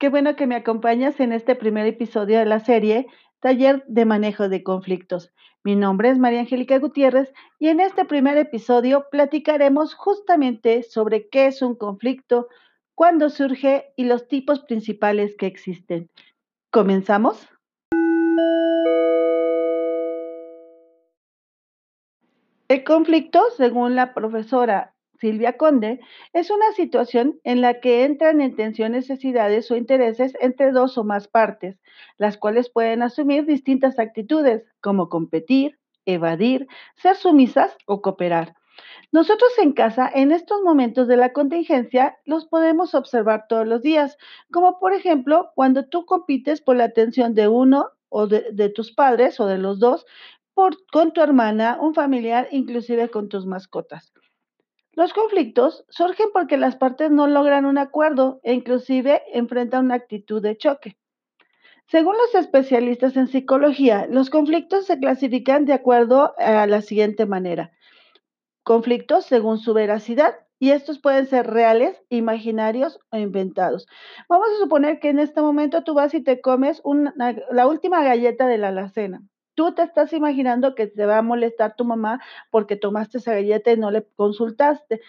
Qué bueno que me acompañas en este primer episodio de la serie Taller de Manejo de Conflictos. Mi nombre es María Angélica Gutiérrez y en este primer episodio platicaremos justamente sobre qué es un conflicto, cuándo surge y los tipos principales que existen. ¿Comenzamos? El conflicto, según la profesora Silvia Conde, es una situación en la que entran en tensión necesidades o intereses entre dos o más partes, las cuales pueden asumir distintas actitudes, como competir, evadir, ser sumisas o cooperar. Nosotros en casa, en estos momentos de la contingencia, los podemos observar todos los días, como por ejemplo cuando tú compites por la atención de uno o de, tus padres o de los dos, con tu hermana, un familiar, inclusive con tus mascotas. Los conflictos surgen porque las partes no logran un acuerdo e inclusive enfrentan una actitud de choque. Según los especialistas en psicología, los conflictos se clasifican de acuerdo a la siguiente manera. Conflictos según su veracidad, y estos pueden ser reales, imaginarios o inventados. Vamos a suponer que en este momento tú vas y te comes la última galleta de la alacena. Tú te estás imaginando que te va a molestar tu mamá porque tomaste esa galleta y no le consultaste.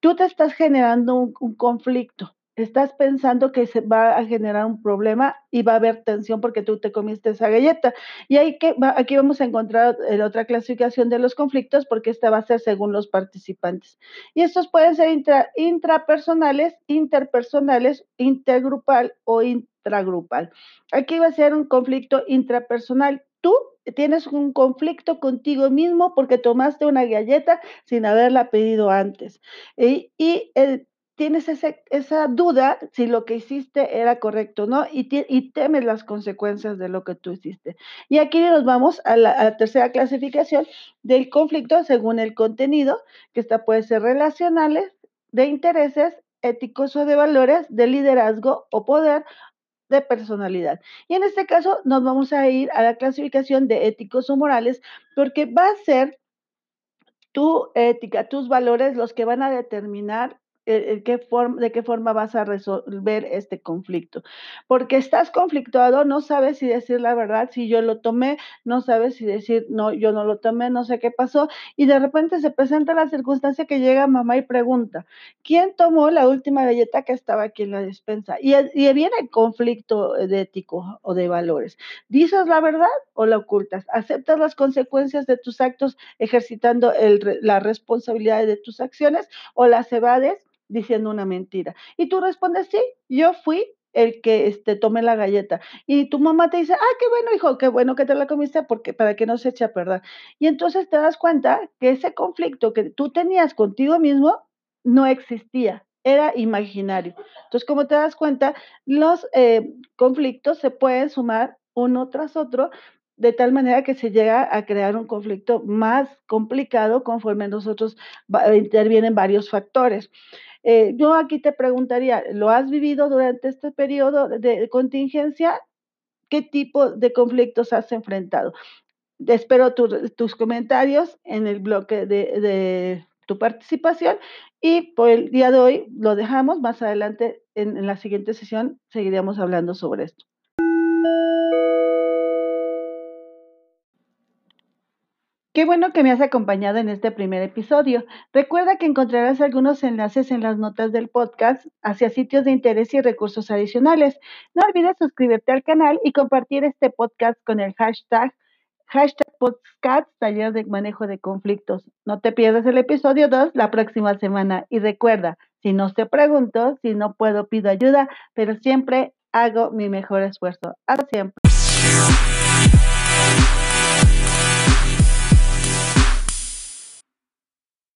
Tú te estás generando un, conflicto estás pensando que se va a generar un problema y va a haber tensión porque tú te comiste esa galleta. Y hay que, aquí vamos a encontrar otra clasificación de los conflictos porque esta va a ser según los participantes. Y estos pueden ser intra, intrapersonales, interpersonales, intergrupal o intragrupal. Aquí va a ser un conflicto intrapersonal. Tú tienes un conflicto contigo mismo porque tomaste una galleta sin haberla pedido antes. Y, el tienes esa duda si lo que hiciste era correcto, ¿no? Y, y, temes las consecuencias de lo que tú hiciste. Y aquí nos vamos a la, a la, tercera clasificación del conflicto según el contenido, que esta puede ser relacionales, de intereses, éticos o de valores, de liderazgo o poder de personalidad. Y en este caso nos vamos a ir a la clasificación de éticos o morales porque va a ser tu ética, tus valores los que van a determinar qué forma, de qué forma vas a resolver este conflicto. Porque estás conflictuado, no sabes si decir la verdad, si yo lo tomé, no sabes si decir, no, yo no lo tomé, no sé qué pasó, y de repente se presenta la circunstancia que llega mamá y pregunta, ¿quién tomó la última galleta que estaba aquí en la despensa? Y, y viene el conflicto de ético o de valores. ¿Dices la verdad o la ocultas? ¿Aceptas las consecuencias de tus actos ejercitando el, la responsabilidad de tus acciones o las evades? Diciendo una mentira. Y tú respondes, sí, yo fui el que este, tomé la galleta. Y tu mamá te dice, ah, qué bueno, hijo, qué bueno que te la comiste porque, para que no se eche a perder. Y entonces te das cuenta que ese conflicto que tú tenías contigo mismo no existía, era imaginario. Entonces, como te das cuenta, los eh, conflictos se pueden sumar uno tras otro de tal manera que se llega a crear un conflicto más complicado conforme nosotros intervienen varios factores. Eh, yo aquí te preguntaría, ¿lo has vivido durante este periodo de contingencia? ¿Qué tipo de conflictos has enfrentado? Espero tu, tus comentarios en el bloque de, de, tu participación y por el día de hoy lo dejamos. Más adelante en, en la siguiente sesión seguiremos hablando sobre esto. Qué bueno que me has acompañado en este primer episodio. Recuerda que encontrarás algunos enlaces en las notas del podcast hacia sitios de interés y recursos adicionales. No olvides suscribirte al canal y compartir este podcast con el hashtag hashtag podcast taller de manejo de conflictos. No te pierdas el episodio 2 la próxima semana. Y recuerda, si no te pregunto, si no puedo, pido ayuda, pero siempre hago mi mejor esfuerzo. Hasta siempre.